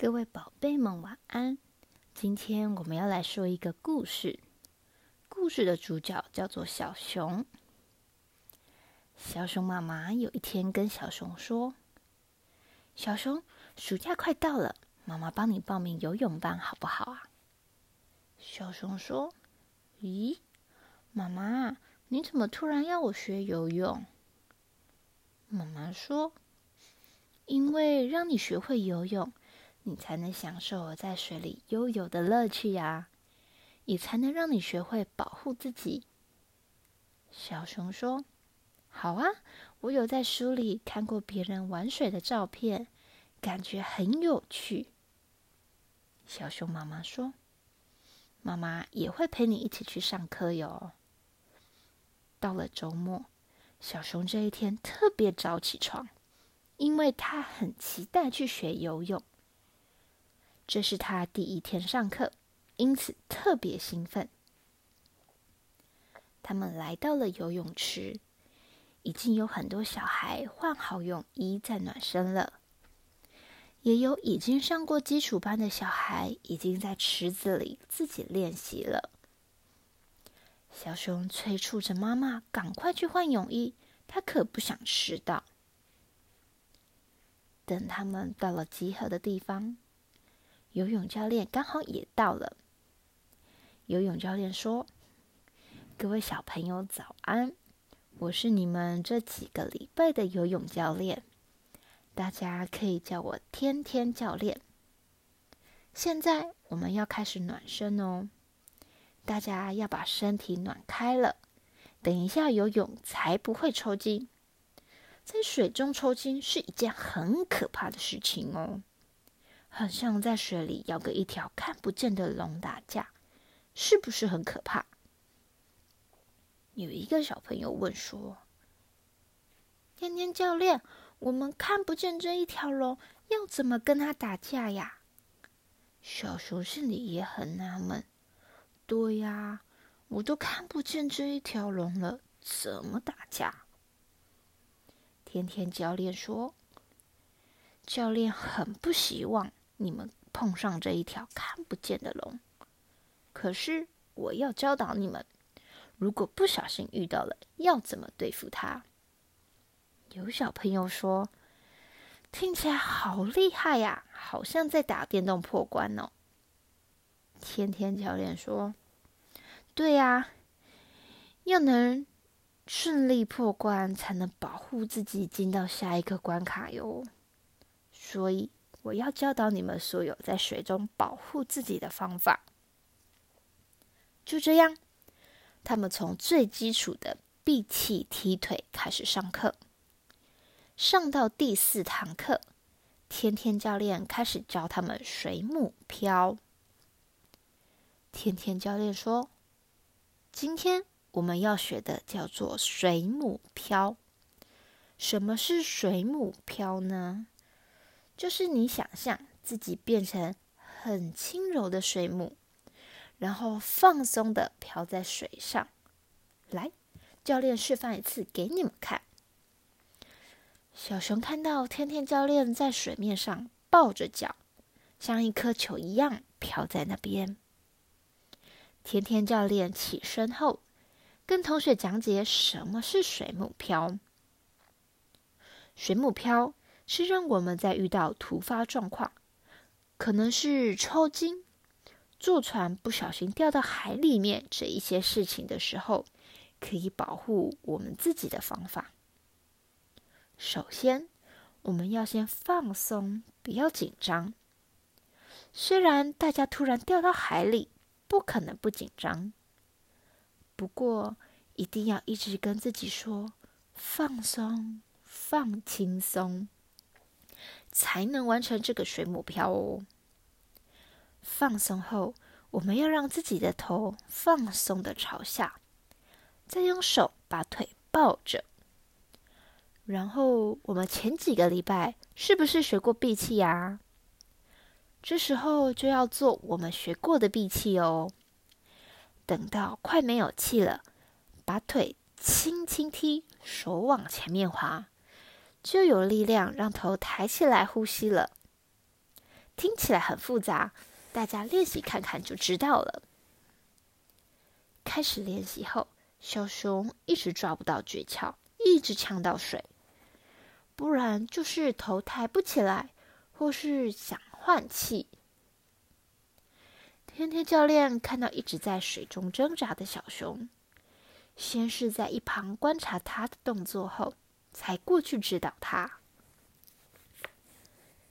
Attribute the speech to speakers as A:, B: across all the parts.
A: 各位宝贝们，晚安！今天我们要来说一个故事。故事的主角叫做小熊。小熊妈妈有一天跟小熊说：“小熊，暑假快到了，妈妈帮你报名游泳班好不好啊？”小熊说：“咦，妈妈，你怎么突然要我学游泳？”妈妈说：“因为让你学会游泳。”你才能享受在水里悠游的乐趣呀，也才能让你学会保护自己。小熊说：“好啊，我有在书里看过别人玩水的照片，感觉很有趣。”小熊妈妈说：“妈妈也会陪你一起去上课哟。”到了周末，小熊这一天特别早起床，因为他很期待去学游泳。这是他第一天上课，因此特别兴奋。他们来到了游泳池，已经有很多小孩换好泳衣在暖身了，也有已经上过基础班的小孩已经在池子里自己练习了。小熊催促着妈妈赶快去换泳衣，他可不想迟到。等他们到了集合的地方。游泳教练刚好也到了。游泳教练说：“各位小朋友早安，我是你们这几个礼拜的游泳教练，大家可以叫我天天教练。现在我们要开始暖身哦，大家要把身体暖开了，等一下游泳才不会抽筋。在水中抽筋是一件很可怕的事情哦。”很像在水里要跟一条看不见的龙打架，是不是很可怕？有一个小朋友问说：“天天教练，我们看不见这一条龙，要怎么跟他打架呀？”小熊心里也很纳闷：“对呀，我都看不见这一条龙了，怎么打架？”天天教练说：“教练很不希望。”你们碰上这一条看不见的龙，可是我要教导你们，如果不小心遇到了，要怎么对付它。有小朋友说：“听起来好厉害呀，好像在打电动破关哦。”天天教练说：“对呀，要能顺利破关，才能保护自己进到下一个关卡哟。”所以。我要教导你们所有在水中保护自己的方法。就这样，他们从最基础的闭气踢腿开始上课。上到第四堂课，天天教练开始教他们水母漂。天天教练说：“今天我们要学的叫做水母漂。什么是水母漂呢？”就是你想象自己变成很轻柔的水母，然后放松的漂在水上。来，教练示范一次给你们看。小熊看到天天教练在水面上抱着脚，像一颗球一样漂在那边。天天教练起身后，跟同学讲解什么是水母漂。水母漂。是让我们在遇到突发状况，可能是抽筋、坐船不小心掉到海里面这一些事情的时候，可以保护我们自己的方法。首先，我们要先放松，不要紧张。虽然大家突然掉到海里，不可能不紧张，不过一定要一直跟自己说：放松，放轻松。才能完成这个水母漂哦。放松后，我们要让自己的头放松的朝下，再用手把腿抱着。然后，我们前几个礼拜是不是学过闭气呀？这时候就要做我们学过的闭气哦。等到快没有气了，把腿轻轻踢，手往前面滑。就有力量让头抬起来呼吸了。听起来很复杂，大家练习看看就知道了。开始练习后，小熊一直抓不到诀窍，一直呛到水，不然就是头抬不起来，或是想换气。天天教练看到一直在水中挣扎的小熊，先是在一旁观察他的动作后，才过去指导他。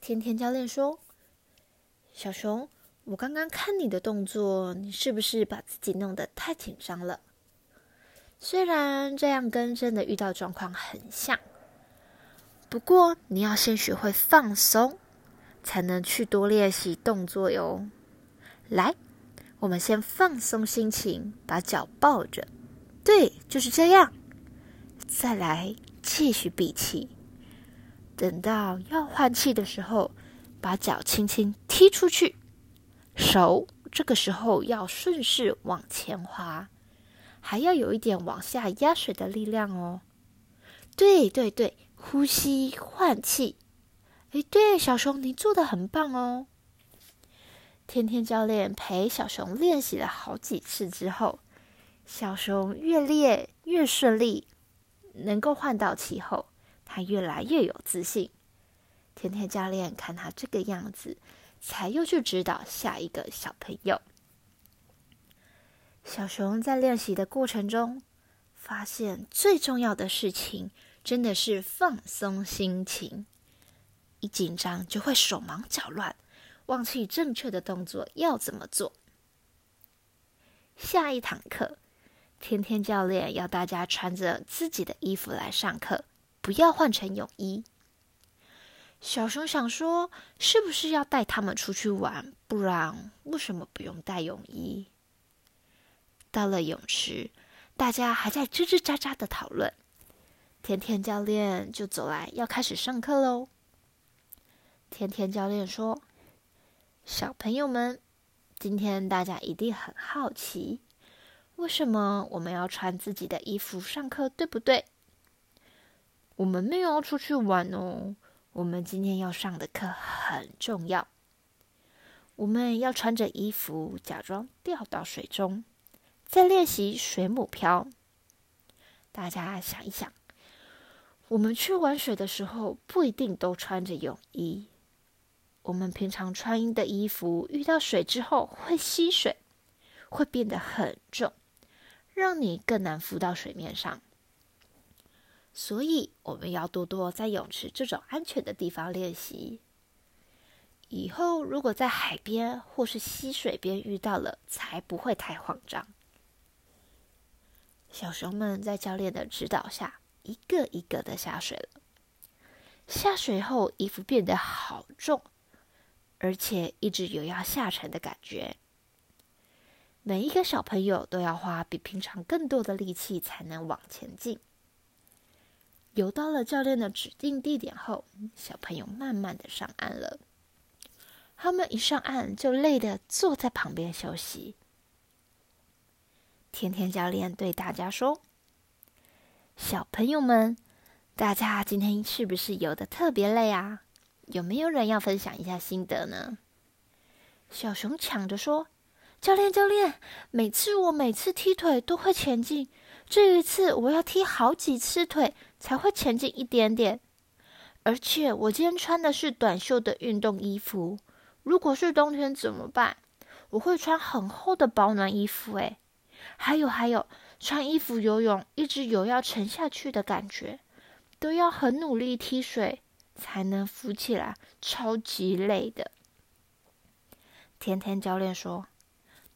A: 天天教练说：“小熊，我刚刚看你的动作，你是不是把自己弄得太紧张了？虽然这样跟真的遇到状况很像，不过你要先学会放松，才能去多练习动作哟。”来，我们先放松心情，把脚抱着，对，就是这样。再来，继续闭气。等到要换气的时候，把脚轻轻踢出去，手这个时候要顺势往前滑，还要有一点往下压水的力量哦。对对对，呼吸换气。哎，对，小熊，你做的很棒哦。天天教练陪小熊练习了好几次之后，小熊越练越顺利，能够换到气后，他越来越有自信。天天教练看他这个样子，才又去指导下一个小朋友。小熊在练习的过程中，发现最重要的事情真的是放松心情，一紧张就会手忙脚乱。忘记正确的动作要怎么做？下一堂课，天天教练要大家穿着自己的衣服来上课，不要换成泳衣。小熊想说，是不是要带他们出去玩？不然为什么不用带泳衣？到了泳池，大家还在吱吱喳喳的讨论，天天教练就走来要开始上课喽。天天教练说。小朋友们，今天大家一定很好奇，为什么我们要穿自己的衣服上课，对不对？我们没有要出去玩哦，我们今天要上的课很重要。我们要穿着衣服，假装掉到水中，在练习水母漂。大家想一想，我们去玩水的时候，不一定都穿着泳衣。我们平常穿的衣服遇到水之后会吸水，会变得很重，让你更难浮到水面上。所以我们要多多在泳池这种安全的地方练习。以后如果在海边或是溪水边遇到了，才不会太慌张。小熊们在教练的指导下，一个一个的下水了。下水后，衣服变得好重。而且一直有要下沉的感觉，每一个小朋友都要花比平常更多的力气才能往前进。游到了教练的指定地点后，小朋友慢慢的上岸了。他们一上岸就累得坐在旁边休息。天天教练对大家说：“小朋友们，大家今天是不是游的特别累啊？”有没有人要分享一下心得呢？小熊抢着说：“教练，教练，每次我每次踢腿都会前进，这一次我要踢好几次腿才会前进一点点。而且我今天穿的是短袖的运动衣服，如果是冬天怎么办？我会穿很厚的保暖衣服。诶，还有还有，穿衣服游泳一直有要沉下去的感觉，都要很努力踢水。”才能浮起来，超级累的。天天教练说：“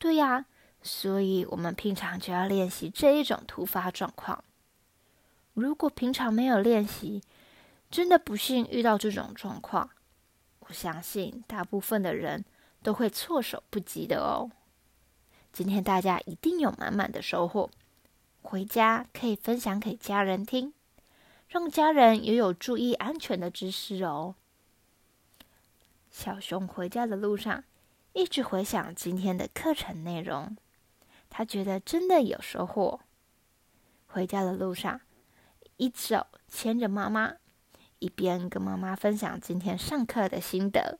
A: 对呀，所以我们平常就要练习这一种突发状况。如果平常没有练习，真的不幸遇到这种状况，我相信大部分的人都会措手不及的哦。今天大家一定有满满的收获，回家可以分享给家人听。”让家人也有注意安全的知识哦。小熊回家的路上，一直回想今天的课程内容，他觉得真的有收获。回家的路上，一手牵着妈妈，一边跟妈妈分享今天上课的心得。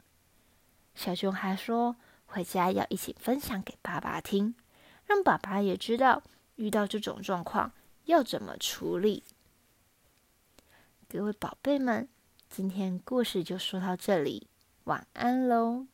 A: 小熊还说，回家要一起分享给爸爸听，让爸爸也知道遇到这种状况要怎么处理。各位宝贝们，今天故事就说到这里，晚安喽。